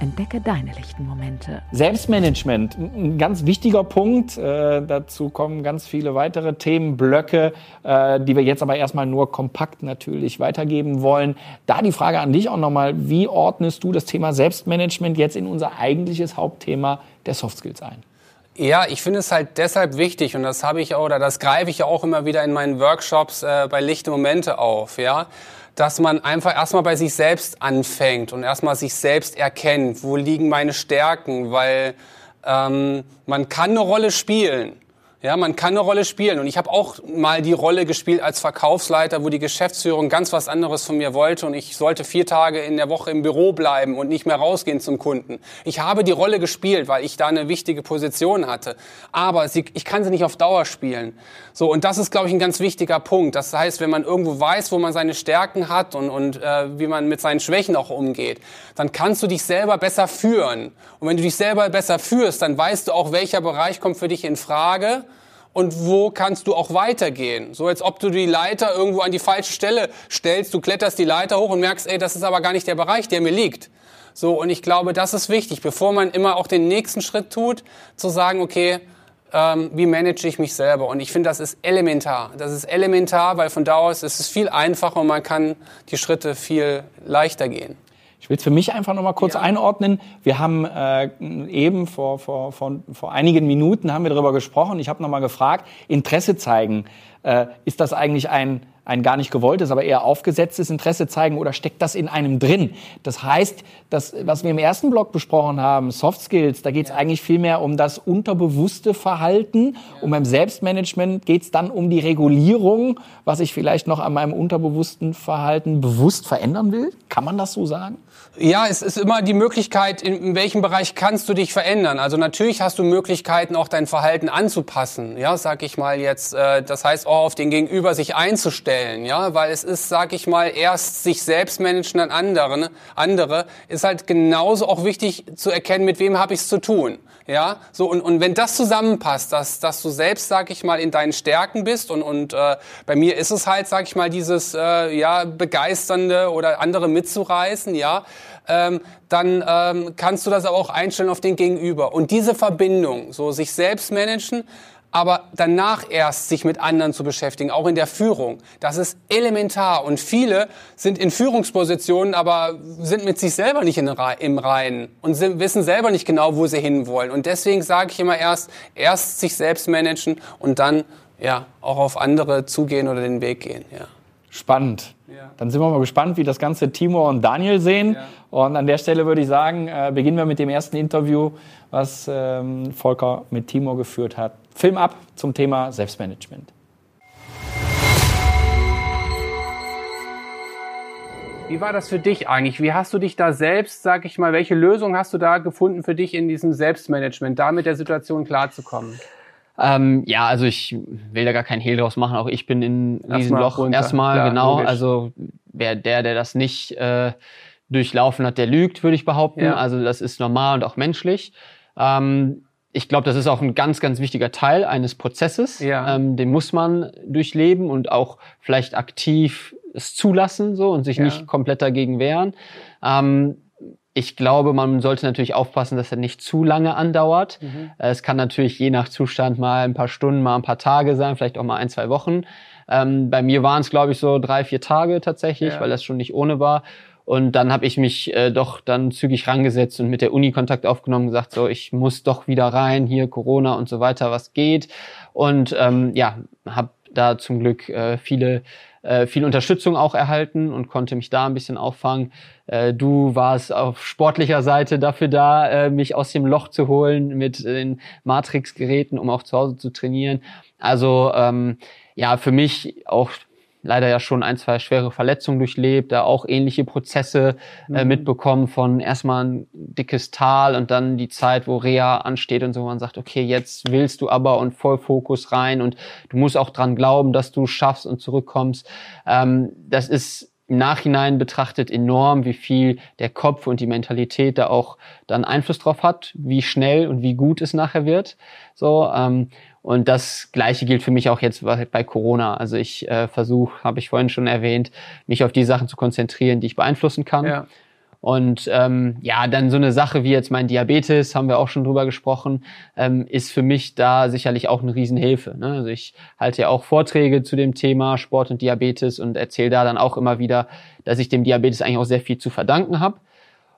Entdecke deine lichten Momente. Selbstmanagement, ein ganz wichtiger Punkt. Äh, dazu kommen ganz viele weitere Themenblöcke, äh, die wir jetzt aber erstmal nur kompakt natürlich weitergeben wollen. Da die Frage an dich auch nochmal, wie ordnest du das Thema Selbstmanagement jetzt in unser eigentliches Hauptthema der Soft Skills ein? Ja, ich finde es halt deshalb wichtig und das habe ich auch, oder das greife ich ja auch immer wieder in meinen Workshops äh, bei Lichte Momente auf, ja dass man einfach erstmal bei sich selbst anfängt und erstmal sich selbst erkennt, wo liegen meine Stärken, weil ähm, man kann eine Rolle spielen. Ja, man kann eine Rolle spielen. Und ich habe auch mal die Rolle gespielt als Verkaufsleiter, wo die Geschäftsführung ganz was anderes von mir wollte und ich sollte vier Tage in der Woche im Büro bleiben und nicht mehr rausgehen zum Kunden. Ich habe die Rolle gespielt, weil ich da eine wichtige Position hatte. Aber sie, ich kann sie nicht auf Dauer spielen. So, und das ist, glaube ich, ein ganz wichtiger Punkt. Das heißt, wenn man irgendwo weiß, wo man seine Stärken hat und, und äh, wie man mit seinen Schwächen auch umgeht, dann kannst du dich selber besser führen. Und wenn du dich selber besser führst, dann weißt du auch, welcher Bereich kommt für dich in Frage und wo kannst du auch weitergehen. So als ob du die Leiter irgendwo an die falsche Stelle stellst, du kletterst die Leiter hoch und merkst, ey, das ist aber gar nicht der Bereich, der mir liegt. So, und ich glaube, das ist wichtig, bevor man immer auch den nächsten Schritt tut, zu sagen, okay, ähm, wie manage ich mich selber? Und ich finde, das ist elementar. Das ist elementar, weil von da aus ist es viel einfacher und man kann die Schritte viel leichter gehen. Ich will es für mich einfach noch mal kurz ja. einordnen. Wir haben äh, eben vor, vor, vor, vor einigen Minuten haben wir darüber gesprochen. Ich habe noch mal gefragt, Interesse zeigen. Äh, ist das eigentlich ein ein gar nicht gewolltes, aber eher aufgesetztes Interesse zeigen oder steckt das in einem drin? Das heißt, das, was wir im ersten Block besprochen haben, Soft Skills, da geht es ja. eigentlich viel mehr um das unterbewusste Verhalten. Ja. Und beim Selbstmanagement geht es dann um die Regulierung, was ich vielleicht noch an meinem unterbewussten Verhalten bewusst verändern will. Kann man das so sagen? Ja, es ist immer die Möglichkeit, in, welchem Bereich kannst du dich verändern. Also natürlich hast du Möglichkeiten, auch dein Verhalten anzupassen. Ja, sag ich mal jetzt. Äh, das heißt, auch auf den Gegenüber sich einzustellen. Ja, weil es ist, sag ich mal, erst sich selbst managen an anderen, andere ist halt genauso auch wichtig zu erkennen, mit wem habe ich es zu tun. Ja, so und, und wenn das zusammenpasst, dass, dass du selbst, sag ich mal, in deinen Stärken bist und, und äh, bei mir ist es halt, sag ich mal, dieses äh, ja begeisternde oder andere mitzureißen, ja, ähm, dann ähm, kannst du das aber auch einstellen auf den Gegenüber. Und diese Verbindung, so sich selbst managen, aber danach erst sich mit anderen zu beschäftigen, auch in der Führung. Das ist elementar. Und viele sind in Führungspositionen, aber sind mit sich selber nicht in, im Reinen und sind, wissen selber nicht genau, wo sie hinwollen. Und deswegen sage ich immer erst, erst sich selbst managen und dann ja auch auf andere zugehen oder den Weg gehen. Ja. Spannend. Ja. Dann sind wir mal gespannt, wie das ganze Timo und Daniel sehen. Ja. Und an der Stelle würde ich sagen, äh, beginnen wir mit dem ersten Interview, was ähm, Volker mit Timo geführt hat. Film ab zum Thema Selbstmanagement. Wie war das für dich eigentlich? Wie hast du dich da selbst, sag ich mal, welche Lösung hast du da gefunden für dich in diesem Selbstmanagement, da mit der Situation klarzukommen? Ähm, ja, also ich will da gar keinen Hehl draus machen. Auch ich bin in diesem Loch runter. erstmal, Klar, genau. Logisch. Also wer der, der das nicht äh, durchlaufen hat, der lügt, würde ich behaupten. Ja. Also das ist normal und auch menschlich. Ähm, ich glaube, das ist auch ein ganz, ganz wichtiger Teil eines Prozesses. Ja. Ähm, den muss man durchleben und auch vielleicht aktiv es zulassen so und sich ja. nicht komplett dagegen wehren. Ähm, ich glaube, man sollte natürlich aufpassen, dass er nicht zu lange andauert. Mhm. Es kann natürlich je nach Zustand mal ein paar Stunden, mal ein paar Tage sein, vielleicht auch mal ein, zwei Wochen. Ähm, bei mir waren es, glaube ich, so drei, vier Tage tatsächlich, ja. weil das schon nicht ohne war. Und dann habe ich mich äh, doch dann zügig rangesetzt und mit der Uni Kontakt aufgenommen, gesagt, so, ich muss doch wieder rein, hier Corona und so weiter, was geht. Und ähm, ja, habe da zum Glück äh, viele äh, viel Unterstützung auch erhalten und konnte mich da ein bisschen auffangen. Äh, du warst auf sportlicher Seite dafür da, äh, mich aus dem Loch zu holen mit den Matrix-Geräten, um auch zu Hause zu trainieren. Also ähm, ja, für mich auch leider ja schon ein, zwei schwere Verletzungen durchlebt, da auch ähnliche Prozesse äh, mhm. mitbekommen von erstmal ein dickes Tal und dann die Zeit, wo Reha ansteht und so, man sagt, okay, jetzt willst du aber und voll Fokus rein und du musst auch dran glauben, dass du schaffst und zurückkommst. Ähm, das ist im Nachhinein betrachtet enorm, wie viel der Kopf und die Mentalität da auch dann Einfluss drauf hat, wie schnell und wie gut es nachher wird. So ähm, und das Gleiche gilt für mich auch jetzt bei Corona. Also ich äh, versuche, habe ich vorhin schon erwähnt, mich auf die Sachen zu konzentrieren, die ich beeinflussen kann. Ja. Und ähm, ja, dann so eine Sache wie jetzt mein Diabetes, haben wir auch schon drüber gesprochen, ähm, ist für mich da sicherlich auch eine Riesenhilfe. Ne? Also ich halte ja auch Vorträge zu dem Thema Sport und Diabetes und erzähle da dann auch immer wieder, dass ich dem Diabetes eigentlich auch sehr viel zu verdanken habe.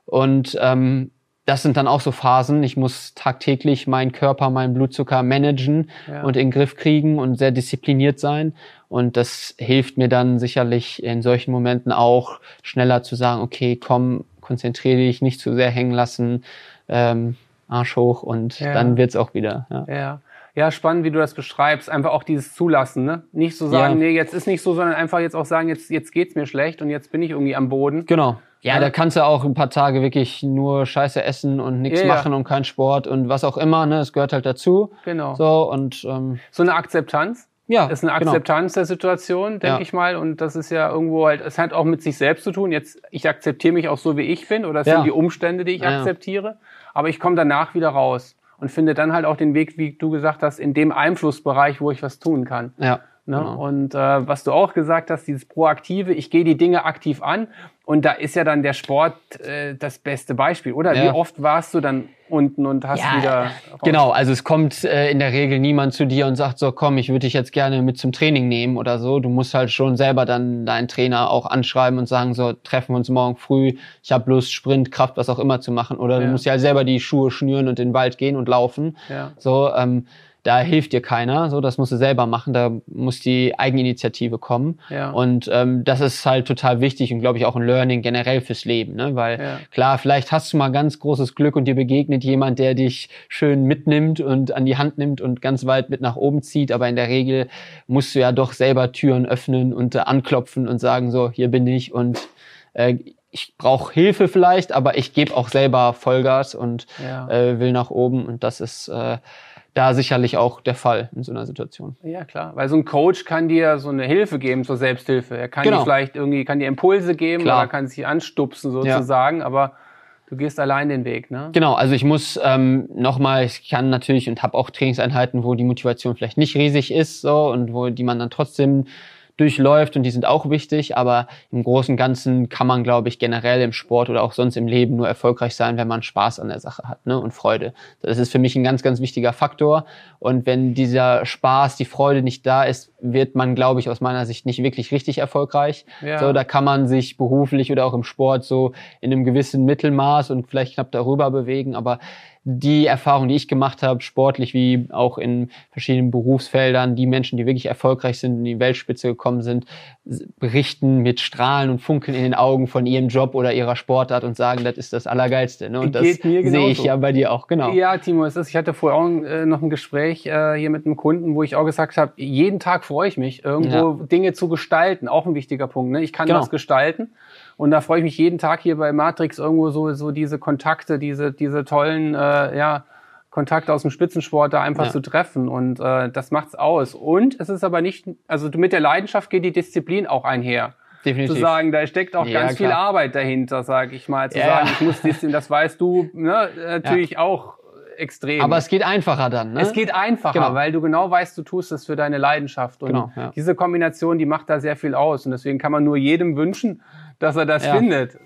Und ähm, das sind dann auch so Phasen. Ich muss tagtäglich meinen Körper, meinen Blutzucker managen ja. und in den Griff kriegen und sehr diszipliniert sein. Und das hilft mir dann sicherlich in solchen Momenten auch schneller zu sagen, okay, komm, konzentriere dich, nicht zu sehr hängen lassen, ähm, Arsch hoch und ja. dann wird's auch wieder. Ja. ja. Ja, spannend, wie du das beschreibst. Einfach auch dieses Zulassen, ne? Nicht so sagen, ja. nee, jetzt ist nicht so, sondern einfach jetzt auch sagen, jetzt, jetzt geht's mir schlecht und jetzt bin ich irgendwie am Boden. Genau. Ja, ja, da kannst du auch ein paar Tage wirklich nur Scheiße essen und nichts ja, machen und kein Sport und was auch immer, ne? Es gehört halt dazu. Genau. So und ähm, so eine Akzeptanz. Ja, ist eine genau. Akzeptanz genau. der Situation, denke ja. ich mal. Und das ist ja irgendwo halt, es hat auch mit sich selbst zu tun. Jetzt, ich akzeptiere mich auch so, wie ich bin, oder es ja. sind die Umstände, die ich ja, akzeptiere. Aber ich komme danach wieder raus und finde dann halt auch den Weg, wie du gesagt hast, in dem Einflussbereich, wo ich was tun kann. Ja. Ne? Genau. Und äh, was du auch gesagt hast, dieses Proaktive, ich gehe die Dinge aktiv an und da ist ja dann der Sport äh, das beste Beispiel, oder? Ja. Wie oft warst du dann unten und hast ja, wieder. Raus? Genau, also es kommt äh, in der Regel niemand zu dir und sagt so, komm, ich würde dich jetzt gerne mit zum Training nehmen oder so. Du musst halt schon selber dann deinen Trainer auch anschreiben und sagen, so, treffen wir uns morgen früh, ich habe Lust, Sprint, Kraft, was auch immer zu machen. Oder ja. du musst ja selber die Schuhe schnüren und in den Wald gehen und laufen. Ja. So, ähm, da hilft dir keiner, so das musst du selber machen, da muss die Eigeninitiative kommen. Ja. Und ähm, das ist halt total wichtig und glaube ich auch ein Learning generell fürs Leben, ne? Weil ja. klar, vielleicht hast du mal ganz großes Glück und dir begegnet jemand, der dich schön mitnimmt und an die Hand nimmt und ganz weit mit nach oben zieht, aber in der Regel musst du ja doch selber Türen öffnen und äh, anklopfen und sagen so, hier bin ich und äh, ich brauche Hilfe vielleicht, aber ich gebe auch selber Vollgas und ja. äh, will nach oben und das ist äh, da sicherlich auch der Fall in so einer Situation. Ja, klar. Weil so ein Coach kann dir so eine Hilfe geben zur Selbsthilfe. Er kann genau. dir vielleicht irgendwie, kann dir Impulse geben klar. oder kann sich anstupsen sozusagen, ja. aber du gehst allein den Weg, ne? Genau, also ich muss ähm, nochmal, ich kann natürlich und habe auch Trainingseinheiten, wo die Motivation vielleicht nicht riesig ist so und wo die man dann trotzdem durchläuft und die sind auch wichtig, aber im Großen und Ganzen kann man, glaube ich, generell im Sport oder auch sonst im Leben nur erfolgreich sein, wenn man Spaß an der Sache hat ne? und Freude. Das ist für mich ein ganz, ganz wichtiger Faktor. Und wenn dieser Spaß, die Freude nicht da ist, wird man, glaube ich, aus meiner Sicht nicht wirklich richtig erfolgreich. Ja. So, da kann man sich beruflich oder auch im Sport so in einem gewissen Mittelmaß und vielleicht knapp darüber bewegen, aber die Erfahrung, die ich gemacht habe, sportlich wie auch in verschiedenen Berufsfeldern, die Menschen, die wirklich erfolgreich sind, in die Weltspitze gekommen sind, berichten mit Strahlen und Funkeln in den Augen von ihrem Job oder ihrer Sportart und sagen, das ist das Allergeilste. Ne? Und das sehe ich ja bei dir auch, genau. Ja, Timo, es ist, ich hatte vorher auch äh, noch ein Gespräch äh, hier mit einem Kunden, wo ich auch gesagt habe, jeden Tag freue ich mich, irgendwo ja. Dinge zu gestalten. Auch ein wichtiger Punkt. Ne? Ich kann genau. das gestalten. Und da freue ich mich jeden Tag hier bei Matrix irgendwo so, so diese Kontakte, diese, diese tollen, äh, ja, Kontakte aus dem Spitzensport da einfach ja. zu treffen. Und äh, das macht's aus. Und es ist aber nicht, also mit der Leidenschaft geht die Disziplin auch einher. Definitiv. Zu sagen, da steckt auch ja, ganz klar. viel Arbeit dahinter, sage ich mal. Zu ja. sagen, ich muss Disziplin, das weißt du ne, natürlich auch extrem. Aber es geht einfacher dann, ne? Es geht einfacher, genau. weil du genau weißt, du tust es für deine Leidenschaft. Und genau, ja. diese Kombination, die macht da sehr viel aus. Und deswegen kann man nur jedem wünschen, dass er das ja. findet.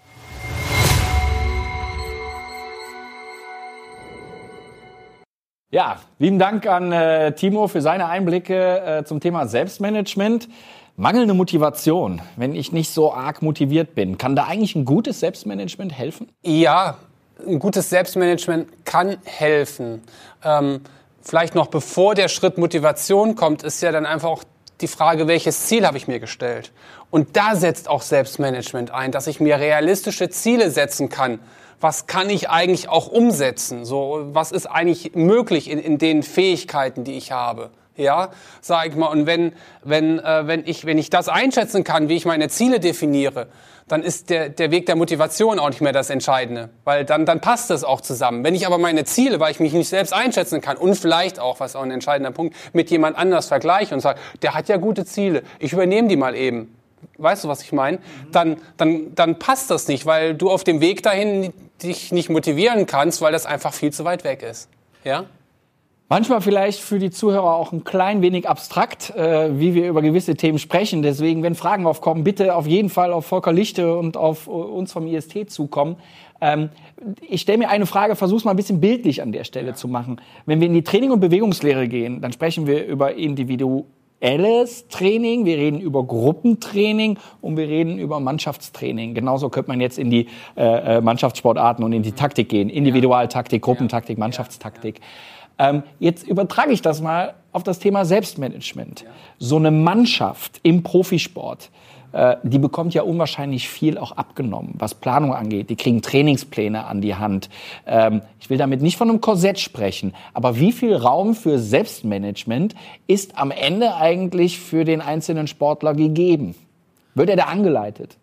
Ja, lieben Dank an äh, Timo für seine Einblicke äh, zum Thema Selbstmanagement. Mangelnde Motivation, wenn ich nicht so arg motiviert bin, kann da eigentlich ein gutes Selbstmanagement helfen? Ja, ein gutes Selbstmanagement kann helfen. Ähm, vielleicht noch bevor der Schritt Motivation kommt, ist ja dann einfach auch die Frage, welches Ziel habe ich mir gestellt? Und da setzt auch Selbstmanagement ein, dass ich mir realistische Ziele setzen kann. Was kann ich eigentlich auch umsetzen? So, was ist eigentlich möglich in, in den Fähigkeiten, die ich habe? ja, sag ich mal. Und wenn, wenn, äh, wenn, ich, wenn ich das einschätzen kann, wie ich meine Ziele definiere, dann ist der, der Weg der Motivation auch nicht mehr das Entscheidende, weil dann, dann passt es auch zusammen. Wenn ich aber meine Ziele, weil ich mich nicht selbst einschätzen kann und vielleicht auch, was auch ein entscheidender Punkt, mit jemand anders vergleiche und sage, der hat ja gute Ziele, ich übernehme die mal eben. Weißt du, was ich meine? Dann, dann, dann passt das nicht, weil du auf dem Weg dahin dich nicht motivieren kannst, weil das einfach viel zu weit weg ist. Ja? Manchmal vielleicht für die Zuhörer auch ein klein wenig abstrakt, äh, wie wir über gewisse Themen sprechen. Deswegen, wenn Fragen aufkommen, bitte auf jeden Fall auf Volker Lichte und auf uns vom IST zukommen. Ähm, ich stelle mir eine Frage, versuche mal ein bisschen bildlich an der Stelle ja. zu machen. Wenn wir in die Training- und Bewegungslehre gehen, dann sprechen wir über individuelles Training, wir reden über Gruppentraining und wir reden über Mannschaftstraining. Genauso könnte man jetzt in die äh, äh Mannschaftssportarten und in die Taktik gehen. Individualtaktik, Gruppentaktik, Mannschaftstaktik. Ähm, jetzt übertrage ich das mal auf das Thema Selbstmanagement. So eine Mannschaft im Profisport, äh, die bekommt ja unwahrscheinlich viel auch abgenommen, was Planung angeht. Die kriegen Trainingspläne an die Hand. Ähm, ich will damit nicht von einem Korsett sprechen, aber wie viel Raum für Selbstmanagement ist am Ende eigentlich für den einzelnen Sportler gegeben? Wird er da angeleitet?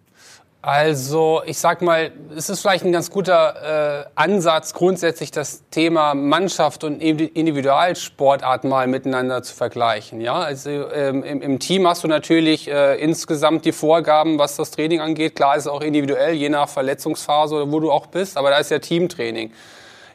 Also, ich sag mal, es ist vielleicht ein ganz guter äh, Ansatz, grundsätzlich das Thema Mannschaft und Individualsportart mal miteinander zu vergleichen. Ja, also ähm, im, im, Team hast du natürlich äh, insgesamt die Vorgaben, was das Training angeht. Klar ist es auch individuell, je nach Verletzungsphase oder wo du auch bist, aber da ist ja Teamtraining.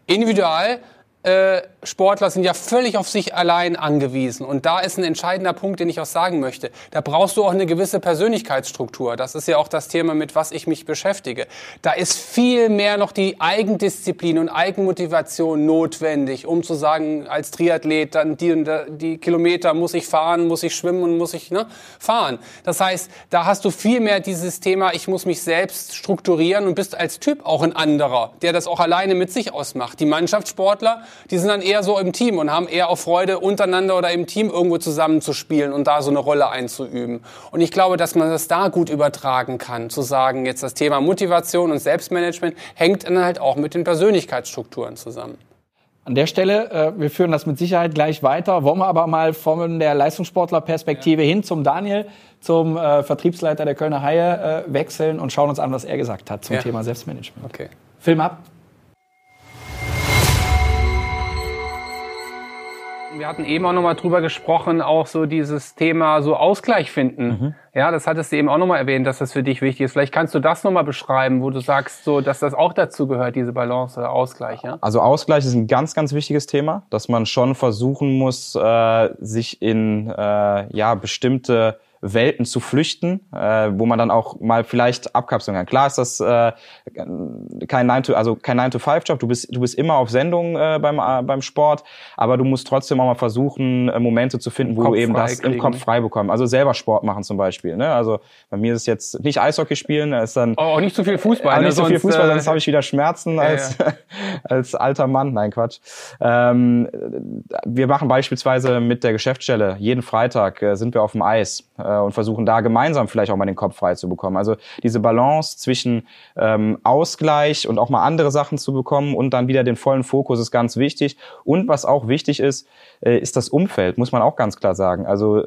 Individual äh, Sportler sind ja völlig auf sich allein angewiesen. Und da ist ein entscheidender Punkt, den ich auch sagen möchte. Da brauchst du auch eine gewisse Persönlichkeitsstruktur. Das ist ja auch das Thema, mit was ich mich beschäftige. Da ist viel mehr noch die Eigendisziplin und Eigenmotivation notwendig, um zu sagen, als Triathlet, dann die, die Kilometer muss ich fahren, muss ich schwimmen und muss ich ne, fahren. Das heißt, da hast du viel mehr dieses Thema, ich muss mich selbst strukturieren und bist als Typ auch ein anderer, der das auch alleine mit sich ausmacht. Die Mannschaftssportler, die sind dann eher so im Team und haben eher auch Freude, untereinander oder im Team irgendwo zusammenzuspielen und da so eine Rolle einzuüben. Und ich glaube, dass man das da gut übertragen kann, zu sagen, jetzt das Thema Motivation und Selbstmanagement hängt dann halt auch mit den Persönlichkeitsstrukturen zusammen. An der Stelle, äh, wir führen das mit Sicherheit gleich weiter, wollen wir aber mal von der Leistungssportlerperspektive ja. hin zum Daniel, zum äh, Vertriebsleiter der Kölner Haie äh, wechseln und schauen uns an, was er gesagt hat zum ja. Thema Selbstmanagement. Okay. Film ab. Wir hatten eben auch nochmal drüber gesprochen, auch so dieses Thema so Ausgleich finden. Mhm. Ja, das hattest du eben auch nochmal erwähnt, dass das für dich wichtig ist. Vielleicht kannst du das nochmal beschreiben, wo du sagst, so, dass das auch dazu gehört, diese Balance oder Ausgleich. Ja? Also Ausgleich ist ein ganz, ganz wichtiges Thema, dass man schon versuchen muss, äh, sich in äh, ja bestimmte Welten zu flüchten, äh, wo man dann auch mal vielleicht abkapseln kann. Klar ist das äh, kein 9 to, also kein 9 to 5 Job. Du bist du bist immer auf Sendung äh, beim äh, beim Sport, aber du musst trotzdem auch mal versuchen äh, Momente zu finden, wo Kopf du eben das kriegen. im Kopf frei bekommst. Also selber Sport machen zum Beispiel. Ne? Also bei mir ist es jetzt nicht Eishockey spielen, ist dann oh, auch nicht zu viel Fußball. Ne? nicht so viel Fußball, äh, sonst habe ich wieder Schmerzen als ja. als alter Mann. Nein Quatsch. Ähm, wir machen beispielsweise mit der Geschäftsstelle jeden Freitag äh, sind wir auf dem Eis. Äh, und versuchen da gemeinsam vielleicht auch mal den Kopf frei zu bekommen. Also diese Balance zwischen ähm, Ausgleich und auch mal andere Sachen zu bekommen und dann wieder den vollen Fokus ist ganz wichtig. Und was auch wichtig ist, äh, ist das Umfeld, muss man auch ganz klar sagen. Also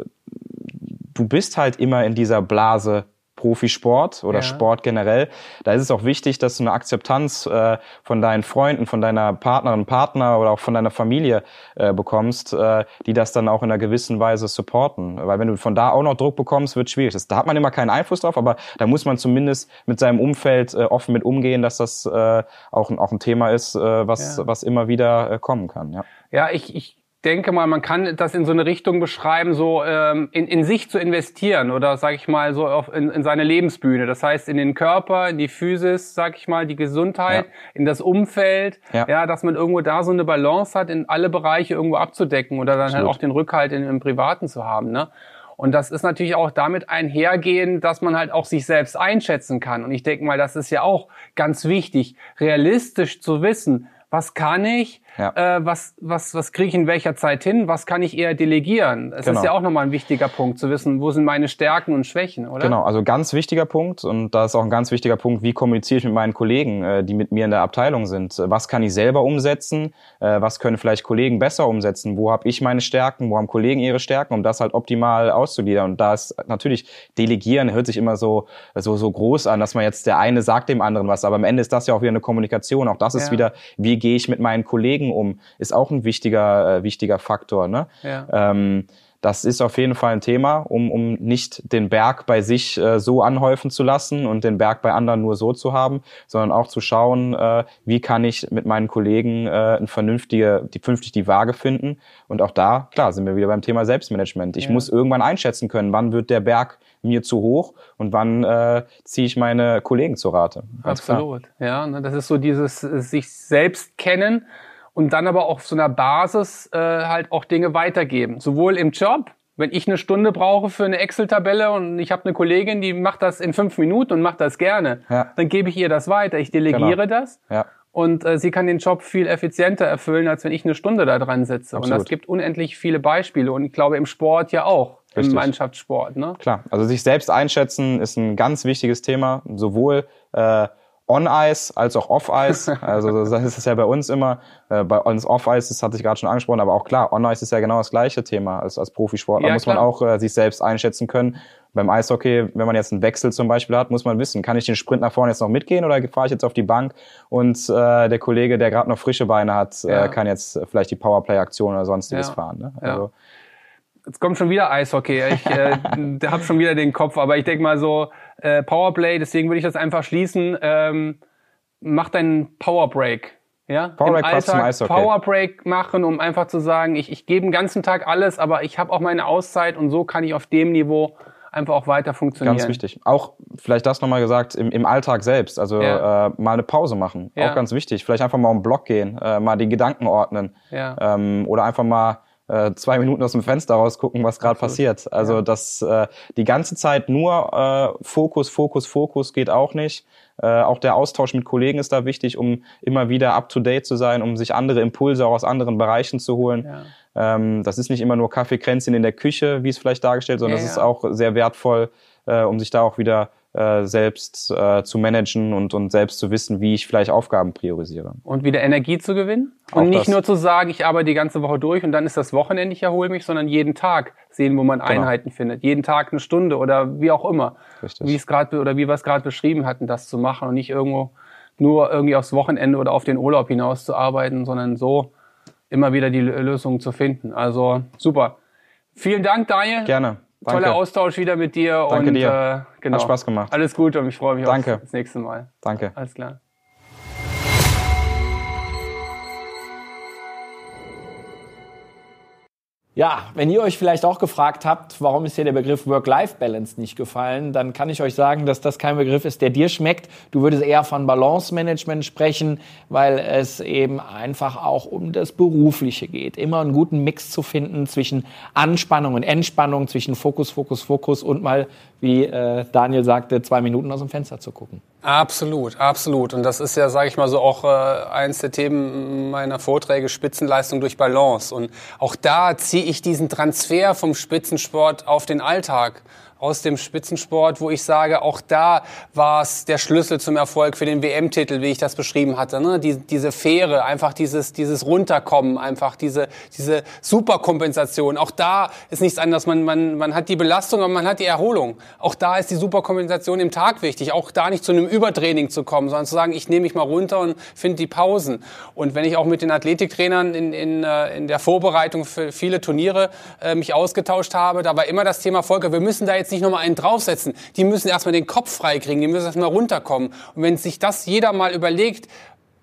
du bist halt immer in dieser Blase Profisport oder ja. Sport generell, da ist es auch wichtig, dass du eine Akzeptanz äh, von deinen Freunden, von deiner Partnerin, Partner oder auch von deiner Familie äh, bekommst, äh, die das dann auch in einer gewissen Weise supporten. Weil wenn du von da auch noch Druck bekommst, wird schwierig. Das, da hat man immer keinen Einfluss drauf, aber da muss man zumindest mit seinem Umfeld äh, offen mit umgehen, dass das äh, auch, auch ein Thema ist, äh, was, ja. was immer wieder kommen kann. Ja, ja ich, ich denke mal, man kann das in so eine Richtung beschreiben, so ähm, in, in sich zu investieren oder sage ich mal so auf, in, in seine Lebensbühne. Das heißt in den Körper, in die Physis, sag ich mal, die Gesundheit, ja. in das Umfeld, ja. ja. dass man irgendwo da so eine Balance hat, in alle Bereiche irgendwo abzudecken oder dann halt Absolut. halt auch den Rückhalt in, im Privaten zu haben. Ne? Und das ist natürlich auch damit einhergehend, dass man halt auch sich selbst einschätzen kann. Und ich denke mal, das ist ja auch ganz wichtig, realistisch zu wissen, was kann ich, ja. äh, was, was, was kriege ich in welcher Zeit hin, was kann ich eher delegieren. Es genau. ist ja auch nochmal ein wichtiger Punkt, zu wissen, wo sind meine Stärken und Schwächen, oder? Genau, also ganz wichtiger Punkt und da ist auch ein ganz wichtiger Punkt, wie kommuniziere ich mit meinen Kollegen, äh, die mit mir in der Abteilung sind. Was kann ich selber umsetzen, äh, was können vielleicht Kollegen besser umsetzen, wo habe ich meine Stärken, wo haben Kollegen ihre Stärken, um das halt optimal auszugliedern. Und da ist natürlich Delegieren hört sich immer so, so, so groß an, dass man jetzt der eine sagt dem anderen was, aber am Ende ist das ja auch wieder eine Kommunikation. Auch das ist ja. wieder, wie gehe ich mit meinen Kollegen um, ist auch ein wichtiger, äh, wichtiger Faktor. Ne? Ja. Ähm, das ist auf jeden Fall ein Thema, um, um nicht den Berg bei sich äh, so anhäufen zu lassen und den Berg bei anderen nur so zu haben, sondern auch zu schauen, äh, wie kann ich mit meinen Kollegen äh, ein vernünftige, die, vernünftig die Waage finden. Und auch da, klar, sind wir wieder beim Thema Selbstmanagement. Ich ja. muss irgendwann einschätzen können, wann wird der Berg mir zu hoch und wann äh, ziehe ich meine Kollegen zur Rate. Absolut, klar. ja. Ne, das ist so dieses sich selbst kennen und dann aber auch auf so einer Basis äh, halt auch Dinge weitergeben. Sowohl im Job, wenn ich eine Stunde brauche für eine Excel-Tabelle und ich habe eine Kollegin, die macht das in fünf Minuten und macht das gerne, ja. dann gebe ich ihr das weiter. Ich delegiere genau. das. Ja. Und äh, sie kann den Job viel effizienter erfüllen, als wenn ich eine Stunde da dran sitze. Absolut. Und das gibt unendlich viele Beispiele. Und ich glaube, im Sport ja auch. Richtig. Im Mannschaftssport. Ne? Klar, also sich selbst einschätzen ist ein ganz wichtiges Thema. Sowohl äh, On-Ice als auch Off-Ice. Also das ist es ja bei uns immer. Äh, bei uns Off-Ice, das hatte ich gerade schon angesprochen, aber auch klar, On-Ice ist ja genau das gleiche Thema als, als Profisportler. Ja, muss klar. man auch äh, sich selbst einschätzen können. Beim Eishockey, wenn man jetzt einen Wechsel zum Beispiel hat, muss man wissen, kann ich den Sprint nach vorne jetzt noch mitgehen oder fahre ich jetzt auf die Bank und äh, der Kollege, der gerade noch frische Beine hat, äh, ja. äh, kann jetzt vielleicht die Powerplay-Aktion oder sonstiges ja. fahren. Ne? Also, ja. Jetzt kommt schon wieder Eishockey. Ich äh, habe schon wieder den Kopf, aber ich denke mal so, äh, Powerplay, deswegen würde ich das einfach schließen. Ähm, mach deinen Powerbreak. Ja? Powerbreak Im Alltag Eishockey. Powerbreak machen, um einfach zu sagen, ich, ich gebe den ganzen Tag alles, aber ich habe auch meine Auszeit und so kann ich auf dem Niveau einfach auch weiter funktionieren. Ganz wichtig. Auch vielleicht das nochmal gesagt, im, im Alltag selbst. Also ja. äh, mal eine Pause machen. Ja. Auch ganz wichtig. Vielleicht einfach mal um den Block gehen, äh, mal die Gedanken ordnen. Ja. Ähm, oder einfach mal äh, zwei Minuten aus dem Fenster rausgucken, was gerade passiert. Also ja. das äh, die ganze Zeit nur äh, Fokus, Fokus, Fokus geht auch nicht. Äh, auch der Austausch mit Kollegen ist da wichtig, um immer wieder up to date zu sein, um sich andere Impulse auch aus anderen Bereichen zu holen. Ja. Ähm, das ist nicht immer nur Kaffeekränzchen in der Küche, wie es vielleicht dargestellt, sondern ja, das ist auch sehr wertvoll, äh, um sich da auch wieder äh, selbst äh, zu managen und, und selbst zu wissen, wie ich vielleicht Aufgaben priorisiere. Und wieder Energie zu gewinnen? Und auch nicht nur zu sagen, ich arbeite die ganze Woche durch und dann ist das Wochenende, ich erhole mich, sondern jeden Tag sehen, wo man genau. Einheiten findet. Jeden Tag eine Stunde oder wie auch immer. Richtig. Wie es gerade oder wie wir es gerade beschrieben hatten, das zu machen und nicht irgendwo nur irgendwie aufs Wochenende oder auf den Urlaub hinaus zu arbeiten, sondern so immer wieder die Lösungen zu finden. Also super. Vielen Dank, Daniel. Gerne. Danke. Toller Austausch wieder mit dir. Danke und, dir. Äh, genau. Hat Spaß gemacht. Alles Gute und ich freue mich Danke. auf das nächste Mal. Danke. Alles klar. Ja, wenn ihr euch vielleicht auch gefragt habt, warum ist hier der Begriff Work-Life-Balance nicht gefallen, dann kann ich euch sagen, dass das kein Begriff ist, der dir schmeckt. Du würdest eher von Balance-Management sprechen, weil es eben einfach auch um das Berufliche geht. Immer einen guten Mix zu finden zwischen Anspannung und Entspannung, zwischen Fokus, Fokus, Fokus und mal, wie äh, Daniel sagte, zwei Minuten aus dem Fenster zu gucken. Absolut, absolut. Und das ist ja, sage ich mal so, auch äh, eins der Themen meiner Vorträge, Spitzenleistung durch Balance. Und auch da ziehe ich diesen Transfer vom Spitzensport auf den Alltag aus dem Spitzensport, wo ich sage, auch da war es der Schlüssel zum Erfolg für den WM-Titel, wie ich das beschrieben hatte. Ne? Die, diese Fähre, einfach dieses, dieses Runterkommen, einfach diese, diese Superkompensation. Auch da ist nichts anderes. Man, man, man hat die Belastung, aber man hat die Erholung. Auch da ist die Superkompensation im Tag wichtig. Auch da nicht zu einem Übertraining zu kommen, sondern zu sagen, ich nehme mich mal runter und finde die Pausen. Und wenn ich auch mit den Athletiktrainern in, in, äh, in der Vorbereitung für viele Turniere äh, mich ausgetauscht habe, da war immer das Thema, Volker, wir müssen da jetzt jetzt nicht nochmal einen draufsetzen. Die müssen erstmal den Kopf freikriegen, die müssen erstmal runterkommen. Und wenn sich das jeder mal überlegt,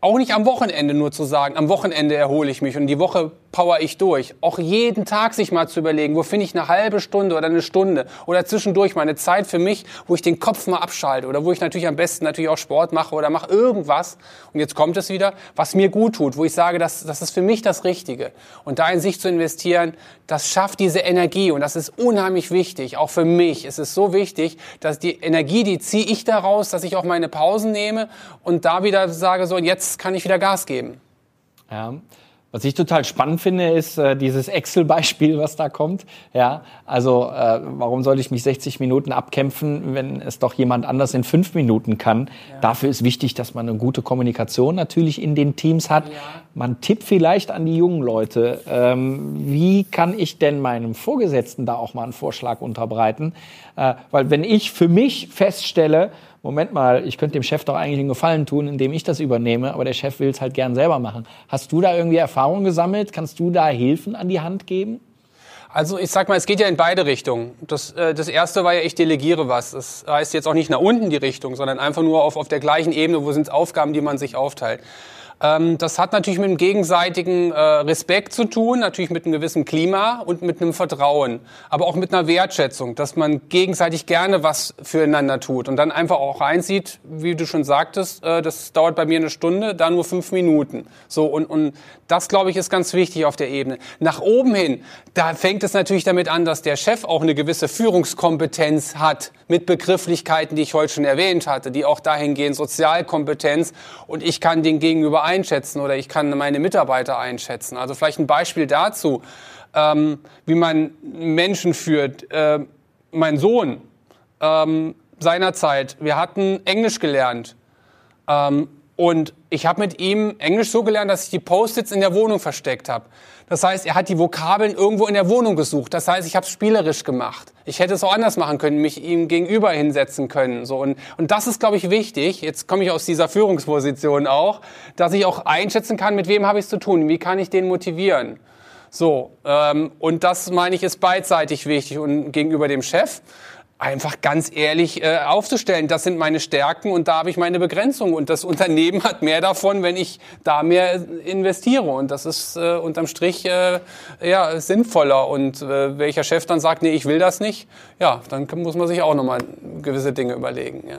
auch nicht am Wochenende nur zu sagen, am Wochenende erhole ich mich und die Woche power ich durch. Auch jeden Tag sich mal zu überlegen, wo finde ich eine halbe Stunde oder eine Stunde oder zwischendurch mal eine Zeit für mich, wo ich den Kopf mal abschalte oder wo ich natürlich am besten natürlich auch Sport mache oder mache irgendwas. Und jetzt kommt es wieder, was mir gut tut, wo ich sage, das, das ist für mich das Richtige. Und da in sich zu investieren, das schafft diese Energie und das ist unheimlich wichtig. Auch für mich ist es so wichtig, dass die Energie, die ziehe ich daraus, dass ich auch meine Pausen nehme und da wieder sage, so jetzt kann ich wieder Gas geben. Ja. Was ich total spannend finde, ist äh, dieses Excel-Beispiel, was da kommt. Ja, also äh, warum sollte ich mich 60 Minuten abkämpfen, wenn es doch jemand anders in fünf Minuten kann? Ja. Dafür ist wichtig, dass man eine gute Kommunikation natürlich in den Teams hat. Ja. Man tippt vielleicht an die jungen Leute. Ähm, wie kann ich denn meinem Vorgesetzten da auch mal einen Vorschlag unterbreiten? Äh, weil wenn ich für mich feststelle, Moment mal, ich könnte dem Chef doch eigentlich einen Gefallen tun, indem ich das übernehme, aber der Chef will es halt gern selber machen. Hast du da irgendwie Erfahrung gesammelt? Kannst du da Hilfen an die Hand geben? Also ich sag mal, es geht ja in beide Richtungen. Das, äh, das erste war ja, ich delegiere was. Das heißt jetzt auch nicht nach unten die Richtung, sondern einfach nur auf, auf der gleichen Ebene, wo sind Aufgaben, die man sich aufteilt. Ähm, das hat natürlich mit einem gegenseitigen äh, Respekt zu tun, natürlich mit einem gewissen Klima und mit einem Vertrauen, aber auch mit einer Wertschätzung, dass man gegenseitig gerne was füreinander tut und dann einfach auch einsieht, wie du schon sagtest, äh, das dauert bei mir eine Stunde, da nur fünf Minuten. So und, und das glaube ich ist ganz wichtig auf der Ebene. Nach oben hin, da fängt es natürlich damit an, dass der Chef auch eine gewisse Führungskompetenz hat mit Begrifflichkeiten, die ich heute schon erwähnt hatte, die auch dahin gehen Sozialkompetenz und ich kann den gegenüber einschätzen oder ich kann meine Mitarbeiter einschätzen. Also vielleicht ein Beispiel dazu, ähm, wie man Menschen führt. Äh, mein Sohn ähm, seinerzeit, wir hatten Englisch gelernt. Ähm, und ich habe mit ihm Englisch so gelernt, dass ich die Post-its in der Wohnung versteckt habe. Das heißt, er hat die Vokabeln irgendwo in der Wohnung gesucht. Das heißt, ich habe es spielerisch gemacht. Ich hätte es auch anders machen können, mich ihm gegenüber hinsetzen können. So und, und das ist, glaube ich, wichtig. Jetzt komme ich aus dieser Führungsposition auch, dass ich auch einschätzen kann, mit wem habe ich es zu tun, wie kann ich den motivieren. So ähm, und das meine ich ist beidseitig wichtig und gegenüber dem Chef einfach ganz ehrlich äh, aufzustellen, das sind meine Stärken und da habe ich meine Begrenzung und das Unternehmen hat mehr davon, wenn ich da mehr investiere und das ist äh, unterm Strich äh, ja sinnvoller und äh, welcher Chef dann sagt, nee, ich will das nicht, ja, dann muss man sich auch nochmal gewisse Dinge überlegen, ja.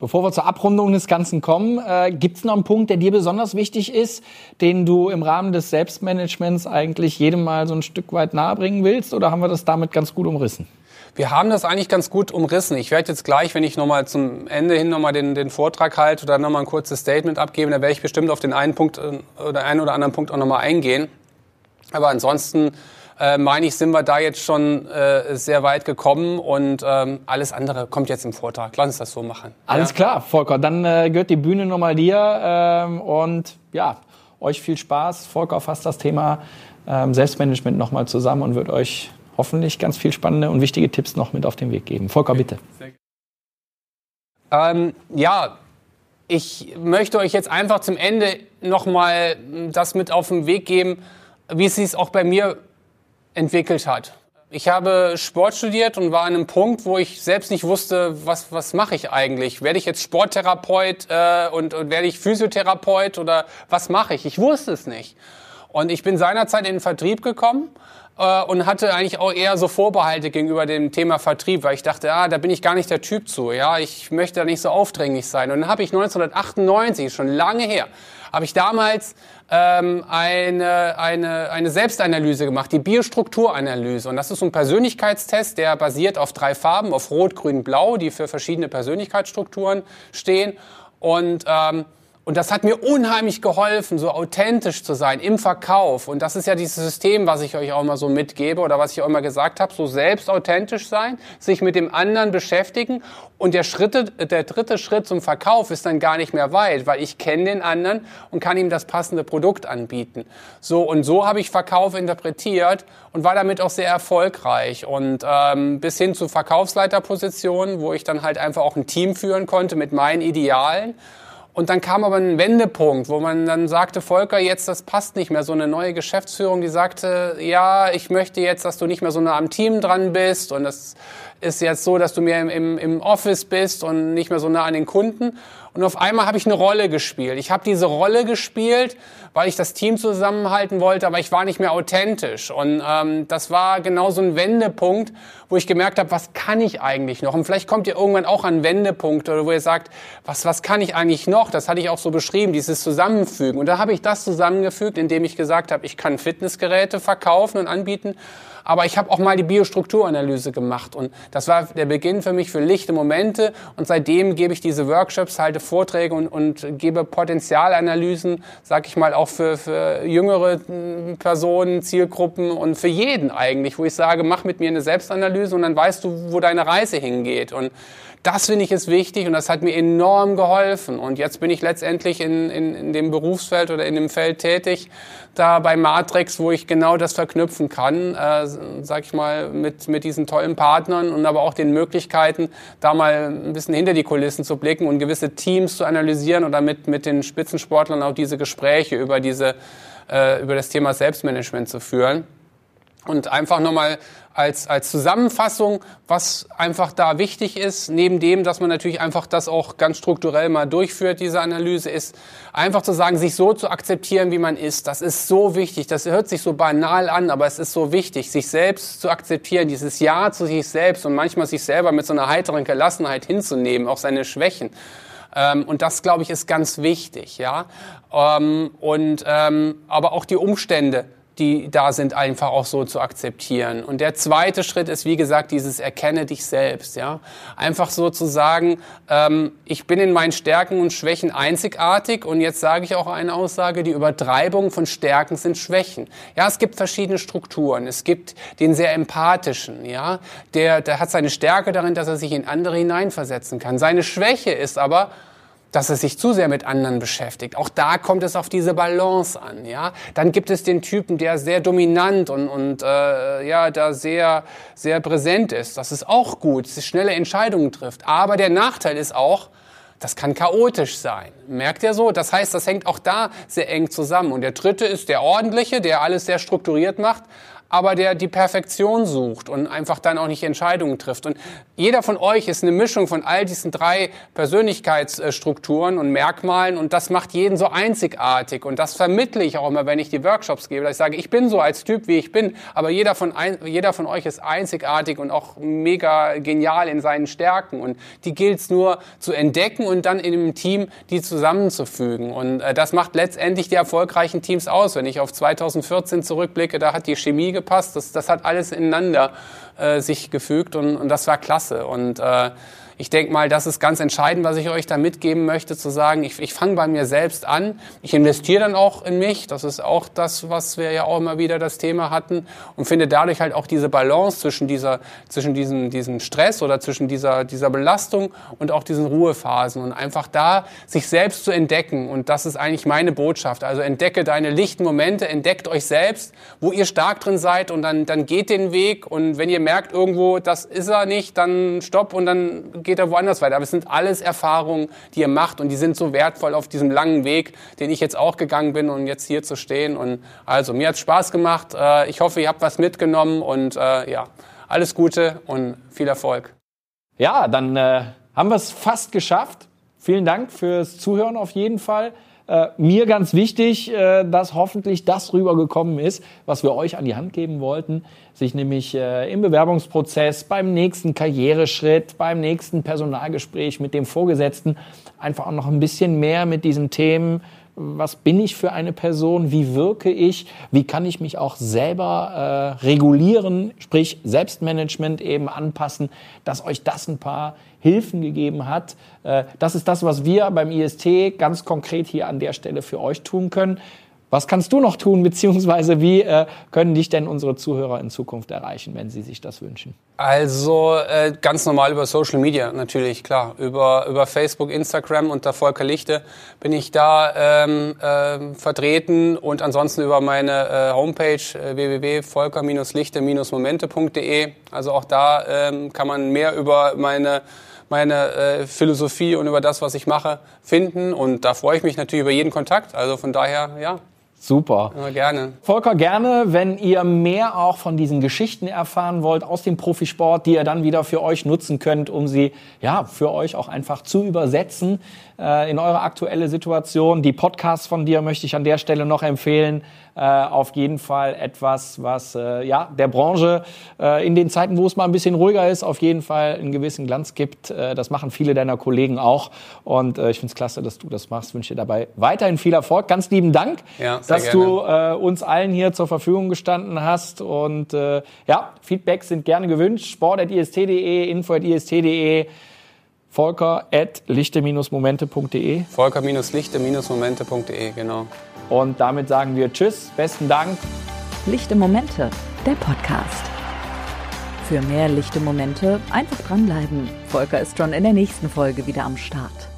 Bevor wir zur Abrundung des Ganzen kommen, äh, gibt es noch einen Punkt, der dir besonders wichtig ist, den du im Rahmen des Selbstmanagements eigentlich jedem mal so ein Stück weit nahebringen willst? Oder haben wir das damit ganz gut umrissen? Wir haben das eigentlich ganz gut umrissen. Ich werde jetzt gleich, wenn ich nochmal zum Ende hin nochmal den, den Vortrag halte oder nochmal ein kurzes Statement abgeben, da werde ich bestimmt auf den einen Punkt äh, oder einen oder anderen Punkt auch nochmal eingehen. Aber ansonsten äh, meine ich, sind wir da jetzt schon äh, sehr weit gekommen und ähm, alles andere kommt jetzt im Vortrag. Lass uns das so machen. Alles ja? klar, Volker. Dann äh, gehört die Bühne nochmal dir ähm, und ja, euch viel Spaß. Volker fasst das Thema ähm, Selbstmanagement nochmal zusammen und wird euch hoffentlich ganz viel spannende und wichtige Tipps noch mit auf den Weg geben. Volker, bitte. Ähm, ja, ich möchte euch jetzt einfach zum Ende nochmal das mit auf den Weg geben, wie es sich auch bei mir entwickelt hat. Ich habe Sport studiert und war an einem Punkt, wo ich selbst nicht wusste, was, was mache ich eigentlich? Werde ich jetzt Sporttherapeut äh, und, und werde ich Physiotherapeut oder was mache ich? Ich wusste es nicht. Und ich bin seinerzeit in den Vertrieb gekommen äh, und hatte eigentlich auch eher so Vorbehalte gegenüber dem Thema Vertrieb, weil ich dachte, ja, da bin ich gar nicht der Typ zu. Ja, ich möchte da nicht so aufdringlich sein. Und dann habe ich 1998, schon lange her, habe ich damals ähm, eine, eine, eine Selbstanalyse gemacht, die Biostrukturanalyse. Und das ist so ein Persönlichkeitstest, der basiert auf drei Farben, auf Rot, Grün, Blau, die für verschiedene Persönlichkeitsstrukturen stehen. Und ähm, und das hat mir unheimlich geholfen, so authentisch zu sein im Verkauf. Und das ist ja dieses System, was ich euch auch mal so mitgebe oder was ich auch immer gesagt habe, so selbst authentisch sein, sich mit dem anderen beschäftigen. Und der, Schritte, der dritte Schritt zum Verkauf ist dann gar nicht mehr weit, weil ich kenne den anderen und kann ihm das passende Produkt anbieten. So und so habe ich Verkauf interpretiert und war damit auch sehr erfolgreich. Und ähm, bis hin zu Verkaufsleiterpositionen, wo ich dann halt einfach auch ein Team führen konnte mit meinen Idealen. Und dann kam aber ein Wendepunkt, wo man dann sagte, Volker, jetzt das passt nicht mehr. So eine neue Geschäftsführung, die sagte, ja, ich möchte jetzt, dass du nicht mehr so nah am Team dran bist und das ist jetzt so, dass du mehr im, im Office bist und nicht mehr so nah an den Kunden. Und auf einmal habe ich eine Rolle gespielt. Ich habe diese Rolle gespielt, weil ich das Team zusammenhalten wollte, aber ich war nicht mehr authentisch. Und ähm, das war genau so ein Wendepunkt, wo ich gemerkt habe, was kann ich eigentlich noch? Und vielleicht kommt ihr irgendwann auch an Wendepunkte, oder wo ihr sagt, was, was kann ich eigentlich noch? Das hatte ich auch so beschrieben, dieses Zusammenfügen. Und da habe ich das zusammengefügt, indem ich gesagt habe, ich kann Fitnessgeräte verkaufen und anbieten Aber ich habe auch mal die Biostrukturanalyse gemacht. Und das war der Beginn für mich für lichte Momente. Und seitdem gebe ich diese Workshops, halte Vorträge und, und gebe Potenzialanalysen, sag ich mal, auch für, für jüngere hm, Personen, Zielgruppen und für jeden eigentlich, wo ich sage, mach mit mir eine Selbstanalyse und dann weißt du, wo deine Reise hingeht. Und das finde ich ist wichtig und das hat mir enorm geholfen. Und jetzt bin ich letztendlich in, in, in dem Berufsfeld oder in dem Feld tätig, da bei Matrix, wo ich genau das verknüpfen kann, äh, sag ich mal, mit, mit diesen tollen Partnern und aber auch den Möglichkeiten, da mal ein bisschen hinter die Kulissen zu blicken und gewisse Teams zu analysieren oder mit, mit den Spitzensportlern auch diese Gespräche über diese, äh, über das Thema Selbstmanagement zu führen. Und einfach nochmal als, als Zusammenfassung, was einfach da wichtig ist, neben dem, dass man natürlich einfach das auch ganz strukturell mal durchführt, diese Analyse, ist einfach zu sagen, sich so zu akzeptieren, wie man ist. Das ist so wichtig. Das hört sich so banal an, aber es ist so wichtig, sich selbst zu akzeptieren, dieses Ja zu sich selbst und manchmal sich selber mit so einer heiteren Gelassenheit hinzunehmen, auch seine Schwächen. Ähm, und das, glaube ich, ist ganz wichtig, ja. Ähm, und ähm, aber auch die Umstände die da sind, einfach auch so zu akzeptieren. Und der zweite Schritt ist, wie gesagt, dieses Erkenne dich selbst. Ja? Einfach so zu sagen, ähm, ich bin in meinen Stärken und Schwächen einzigartig und jetzt sage ich auch eine Aussage, die Übertreibung von Stärken sind Schwächen. Ja, es gibt verschiedene Strukturen. Es gibt den sehr empathischen, ja, der, der hat seine Stärke darin, dass er sich in andere hineinversetzen kann. Seine Schwäche ist aber, dass er sich zu sehr mit anderen beschäftigt. Auch da kommt es auf diese Balance an. Ja, dann gibt es den Typen, der sehr dominant und, und äh, ja, da sehr sehr präsent ist. Das ist auch gut, dass schnelle Entscheidungen trifft. Aber der Nachteil ist auch, das kann chaotisch sein. Merkt ihr so? Das heißt, das hängt auch da sehr eng zusammen. Und der dritte ist der ordentliche, der alles sehr strukturiert macht aber der die Perfektion sucht und einfach dann auch nicht Entscheidungen trifft. Und jeder von euch ist eine Mischung von all diesen drei Persönlichkeitsstrukturen und Merkmalen und das macht jeden so einzigartig. Und das vermittle ich auch immer, wenn ich die Workshops gebe, dass ich sage, ich bin so als Typ, wie ich bin, aber jeder von, ein, jeder von euch ist einzigartig und auch mega genial in seinen Stärken. Und die gilt es nur zu entdecken und dann in einem Team die zusammenzufügen. Und äh, das macht letztendlich die erfolgreichen Teams aus. Wenn ich auf 2014 zurückblicke, da hat die Chemie gepasst. Das, das hat alles ineinander äh, sich gefügt und, und das war klasse. Und äh, ich denke mal, das ist ganz entscheidend, was ich euch da mitgeben möchte, zu sagen, ich, ich fange bei mir selbst an, ich investiere dann auch in mich, das ist auch das, was wir ja auch immer wieder das Thema hatten. Und finde dadurch halt auch diese Balance zwischen dieser, zwischen diesem, diesem Stress oder zwischen dieser, dieser Belastung und auch diesen Ruhephasen. Und einfach da sich selbst zu entdecken. Und das ist eigentlich meine Botschaft, also entdecke deine lichten Momente, entdeckt euch selbst, wo ihr stark drin seid. Und dann, dann geht den Weg. Und wenn ihr merkt irgendwo, das ist er nicht, dann stopp und dann geht er woanders weiter. Aber es sind alles Erfahrungen, die ihr macht und die sind so wertvoll auf diesem langen Weg, den ich jetzt auch gegangen bin und jetzt hier zu stehen. Und also, mir hat Spaß gemacht. Äh, ich hoffe, ihr habt was mitgenommen und äh, ja, alles Gute und viel Erfolg. Ja, dann äh, haben wir es fast geschafft. Vielen Dank fürs Zuhören auf jeden Fall. Äh, mir ganz wichtig, äh, dass hoffentlich das rübergekommen ist, was wir euch an die Hand geben wollten, sich nämlich äh, im Bewerbungsprozess, beim nächsten Karriereschritt, beim nächsten Personalgespräch mit dem Vorgesetzten einfach auch noch ein bisschen mehr mit diesen Themen was bin ich für eine Person, wie wirke ich, wie kann ich mich auch selber äh, regulieren, sprich Selbstmanagement eben anpassen, dass euch das ein paar Hilfen gegeben hat. Äh, das ist das, was wir beim IST ganz konkret hier an der Stelle für euch tun können. Was kannst du noch tun, beziehungsweise wie äh, können dich denn unsere Zuhörer in Zukunft erreichen, wenn sie sich das wünschen? Also äh, ganz normal über Social Media natürlich, klar. Über, über Facebook, Instagram unter Volker Lichte bin ich da ähm, äh, vertreten und ansonsten über meine äh, Homepage äh, www.volker-lichte-momente.de. Also auch da ähm, kann man mehr über meine meine äh, Philosophie und über das, was ich mache, finden. Und da freue ich mich natürlich über jeden Kontakt. Also von daher, ja, Super. Ja, gerne. Volker, gerne, wenn ihr mehr auch von diesen Geschichten erfahren wollt aus dem Profisport, die ihr dann wieder für euch nutzen könnt, um sie ja für euch auch einfach zu übersetzen äh, in eure aktuelle Situation. Die Podcasts von dir möchte ich an der Stelle noch empfehlen. Äh, auf jeden Fall etwas, was äh, ja der Branche äh, in den Zeiten, wo es mal ein bisschen ruhiger ist, auf jeden Fall einen gewissen Glanz gibt. Äh, das machen viele deiner Kollegen auch. Und äh, ich finde es klasse, dass du das machst. Wünsche dir dabei weiterhin viel Erfolg. Ganz lieben Dank, ja, dass du äh, uns allen hier zur Verfügung gestanden hast. Und äh, ja, Feedbacks sind gerne gewünscht. sport.ist.de, info.ist.de. Volker at lichte-momente.de. Volker-lichte-momente.de, genau. Und damit sagen wir Tschüss, besten Dank. Lichte Momente, der Podcast. Für mehr lichte Momente einfach dranbleiben. Volker ist schon in der nächsten Folge wieder am Start.